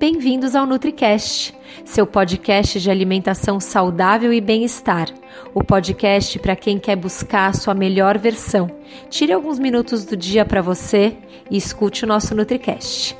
Bem-vindos ao NutriCast, seu podcast de alimentação saudável e bem-estar. O podcast para quem quer buscar a sua melhor versão. Tire alguns minutos do dia para você e escute o nosso NutriCast.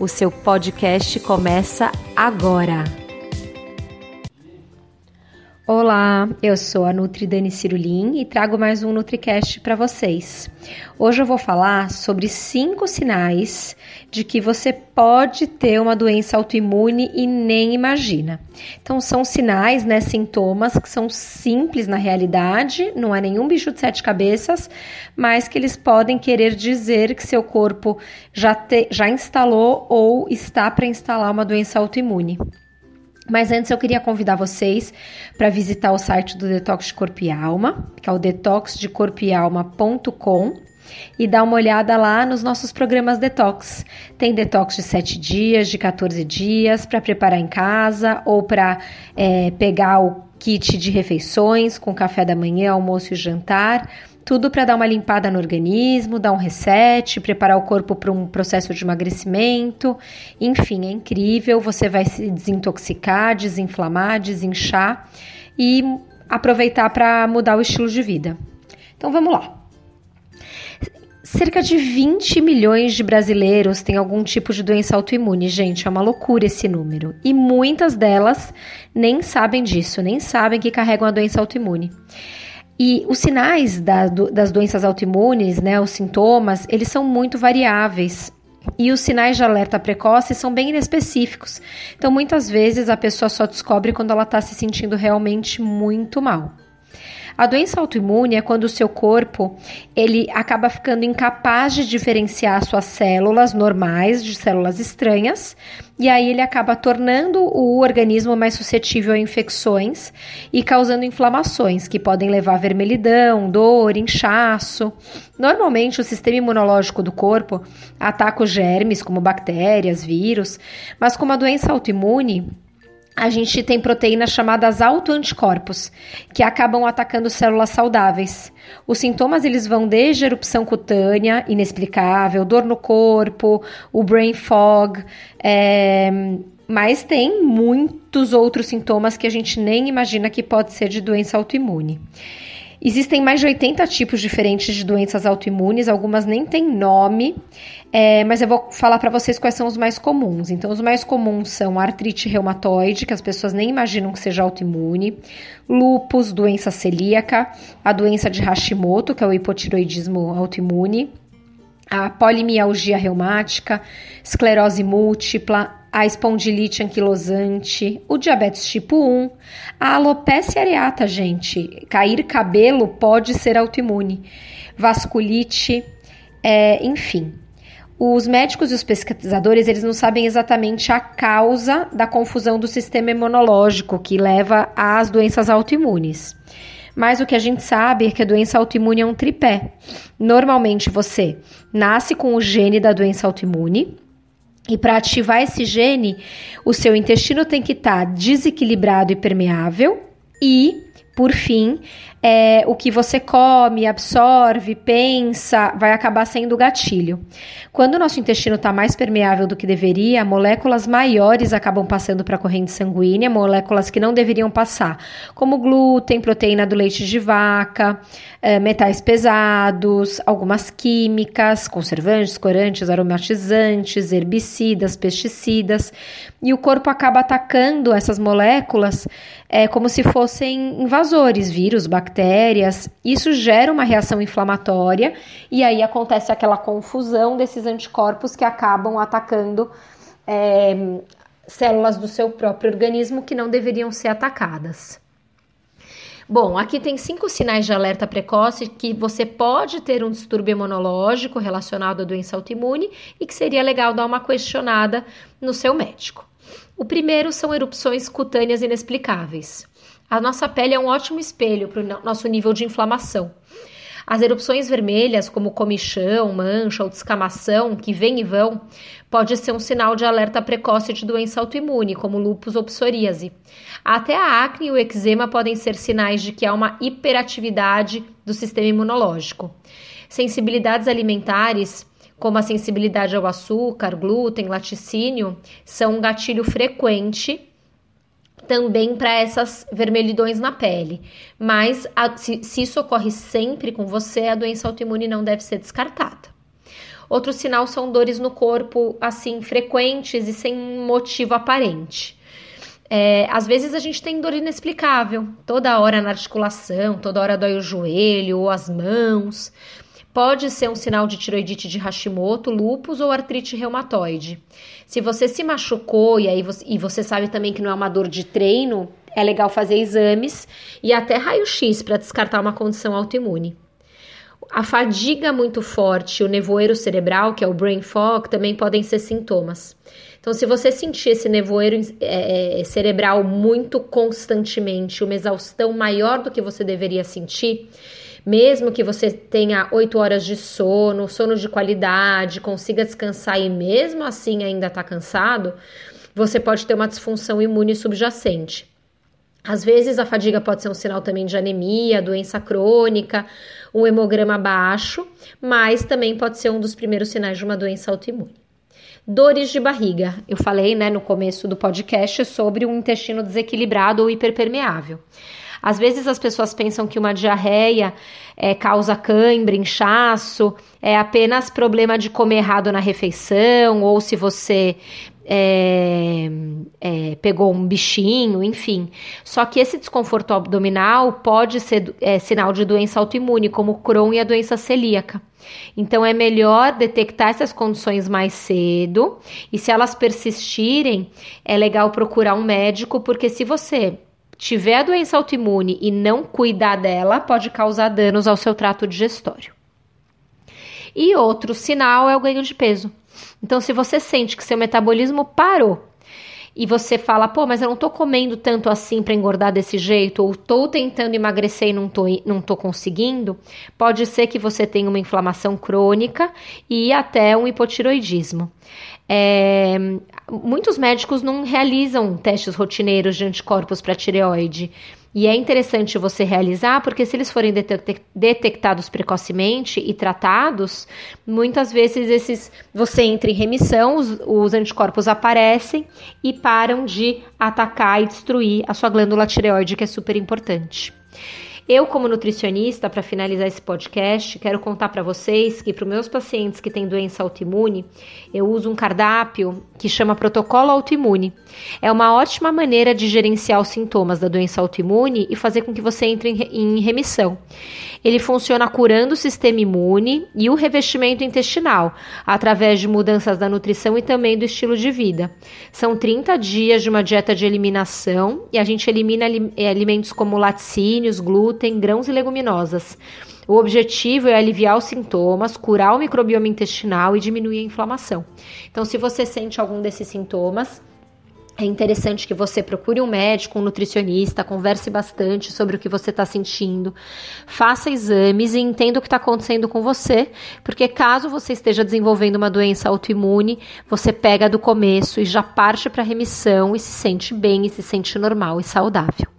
O seu podcast começa agora. Olá, eu sou a Nutri Dani Cirulim e trago mais um NutriCast para vocês. Hoje eu vou falar sobre cinco sinais de que você pode ter uma doença autoimune e nem imagina. Então são sinais, né, sintomas que são simples na realidade, não é nenhum bicho de sete cabeças, mas que eles podem querer dizer que seu corpo já, te, já instalou ou está para instalar uma doença autoimune. Mas antes eu queria convidar vocês para visitar o site do Detox de Corpo e Alma, que é o detoxdecorpoealma.com e dar uma olhada lá nos nossos programas detox. Tem detox de 7 dias, de 14 dias, para preparar em casa ou para é, pegar o kit de refeições com café da manhã, almoço e jantar tudo para dar uma limpada no organismo, dar um reset, preparar o corpo para um processo de emagrecimento. Enfim, é incrível. Você vai se desintoxicar, desinflamar, desinchar e aproveitar para mudar o estilo de vida. Então vamos lá. Cerca de 20 milhões de brasileiros têm algum tipo de doença autoimune, gente, é uma loucura esse número. E muitas delas nem sabem disso, nem sabem que carregam a doença autoimune. E os sinais da, do, das doenças autoimunes, né, os sintomas, eles são muito variáveis. E os sinais de alerta precoce são bem inespecíficos. Então, muitas vezes a pessoa só descobre quando ela está se sentindo realmente muito mal. A doença autoimune é quando o seu corpo ele acaba ficando incapaz de diferenciar suas células normais de células estranhas e aí ele acaba tornando o organismo mais suscetível a infecções e causando inflamações que podem levar a vermelhidão, dor, inchaço. Normalmente o sistema imunológico do corpo ataca os germes como bactérias, vírus, mas com uma doença autoimune a gente tem proteínas chamadas autoanticorpos, que acabam atacando células saudáveis. Os sintomas eles vão desde erupção cutânea inexplicável, dor no corpo, o brain fog, é, mas tem muitos outros sintomas que a gente nem imagina que pode ser de doença autoimune. Existem mais de 80 tipos diferentes de doenças autoimunes, algumas nem têm nome, é, mas eu vou falar para vocês quais são os mais comuns. Então, os mais comuns são artrite reumatoide, que as pessoas nem imaginam que seja autoimune, lupus, doença celíaca, a doença de Hashimoto, que é o hipotiroidismo autoimune, a polimialgia reumática, esclerose múltipla, a espondilite anquilosante, o diabetes tipo 1, a alopecia areata, gente. Cair cabelo pode ser autoimune, vasculite, é, enfim. Os médicos e os pesquisadores, eles não sabem exatamente a causa da confusão do sistema imunológico que leva às doenças autoimunes. Mas o que a gente sabe é que a doença autoimune é um tripé. Normalmente você nasce com o gene da doença autoimune, e para ativar esse gene, o seu intestino tem que estar tá desequilibrado e permeável e, por fim, é, o que você come, absorve, pensa, vai acabar sendo gatilho. Quando o nosso intestino está mais permeável do que deveria, moléculas maiores acabam passando para a corrente sanguínea, moléculas que não deveriam passar, como glúten, proteína do leite de vaca, é, metais pesados, algumas químicas, conservantes, corantes, aromatizantes, herbicidas, pesticidas, e o corpo acaba atacando essas moléculas é, como se fossem invasores, vírus, bactérias bactérias. Isso gera uma reação inflamatória e aí acontece aquela confusão desses anticorpos que acabam atacando é, células do seu próprio organismo que não deveriam ser atacadas. Bom, aqui tem cinco sinais de alerta precoce que você pode ter um distúrbio imunológico relacionado à doença autoimune e que seria legal dar uma questionada no seu médico. O primeiro são erupções cutâneas inexplicáveis. A nossa pele é um ótimo espelho para o nosso nível de inflamação. As erupções vermelhas, como comichão, mancha ou descamação, que vêm e vão, pode ser um sinal de alerta precoce de doença autoimune, como lúpus ou psoríase. Até a acne e o eczema podem ser sinais de que há uma hiperatividade do sistema imunológico. Sensibilidades alimentares como a sensibilidade ao açúcar, glúten, laticínio, são um gatilho frequente também para essas vermelhidões na pele. Mas a, se, se isso ocorre sempre com você, a doença autoimune não deve ser descartada. Outro sinal são dores no corpo, assim, frequentes e sem motivo aparente. É, às vezes a gente tem dor inexplicável, toda hora na articulação, toda hora dói o joelho ou as mãos. Pode ser um sinal de tiroidite de Hashimoto, lúpus ou artrite reumatoide. Se você se machucou e aí você, e você sabe também que não é uma dor de treino, é legal fazer exames e até raio-x para descartar uma condição autoimune. A fadiga muito forte, o nevoeiro cerebral, que é o brain fog, também podem ser sintomas. Então, se você sentir esse nevoeiro é, é, cerebral muito constantemente, uma exaustão maior do que você deveria sentir, mesmo que você tenha oito horas de sono, sono de qualidade, consiga descansar e mesmo assim ainda está cansado, você pode ter uma disfunção imune subjacente. Às vezes a fadiga pode ser um sinal também de anemia, doença crônica, um hemograma baixo, mas também pode ser um dos primeiros sinais de uma doença autoimune. Dores de barriga. Eu falei, né, no começo do podcast sobre um intestino desequilibrado ou hiperpermeável. Às vezes as pessoas pensam que uma diarreia é, causa cãibra, inchaço, é apenas problema de comer errado na refeição, ou se você é, é, pegou um bichinho, enfim. Só que esse desconforto abdominal pode ser é, sinal de doença autoimune, como Crohn e a doença celíaca. Então é melhor detectar essas condições mais cedo e se elas persistirem, é legal procurar um médico, porque se você tiver doença autoimune e não cuidar dela, pode causar danos ao seu trato digestório. E outro sinal é o ganho de peso. Então, se você sente que seu metabolismo parou e você fala, pô, mas eu não tô comendo tanto assim para engordar desse jeito, ou tô tentando emagrecer e não tô, não tô conseguindo, pode ser que você tenha uma inflamação crônica e até um hipotiroidismo. É, muitos médicos não realizam testes rotineiros de anticorpos para tireoide. E é interessante você realizar, porque se eles forem detectados precocemente e tratados, muitas vezes esses você entra em remissão, os, os anticorpos aparecem e param de atacar e destruir a sua glândula tireoide, que é super importante. Eu, como nutricionista, para finalizar esse podcast, quero contar para vocês que para os meus pacientes que têm doença autoimune, eu uso um cardápio que chama protocolo autoimune. É uma ótima maneira de gerenciar os sintomas da doença autoimune e fazer com que você entre em remissão. Ele funciona curando o sistema imune e o revestimento intestinal, através de mudanças da nutrição e também do estilo de vida. São 30 dias de uma dieta de eliminação e a gente elimina eh, alimentos como laticínios, glúten, grãos e leguminosas. O objetivo é aliviar os sintomas, curar o microbioma intestinal e diminuir a inflamação. Então, se você sente algum desses sintomas, é interessante que você procure um médico, um nutricionista, converse bastante sobre o que você está sentindo, faça exames e entenda o que está acontecendo com você, porque caso você esteja desenvolvendo uma doença autoimune, você pega do começo e já parte para remissão e se sente bem e se sente normal e saudável.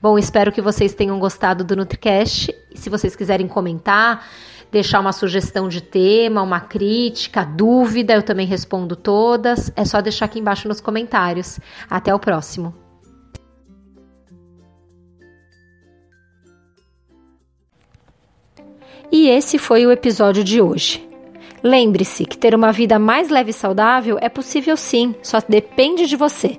Bom, espero que vocês tenham gostado do NutriCast. Se vocês quiserem comentar, deixar uma sugestão de tema, uma crítica, dúvida, eu também respondo todas. É só deixar aqui embaixo nos comentários. Até o próximo. E esse foi o episódio de hoje. Lembre-se que ter uma vida mais leve e saudável é possível sim, só depende de você.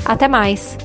Até mais!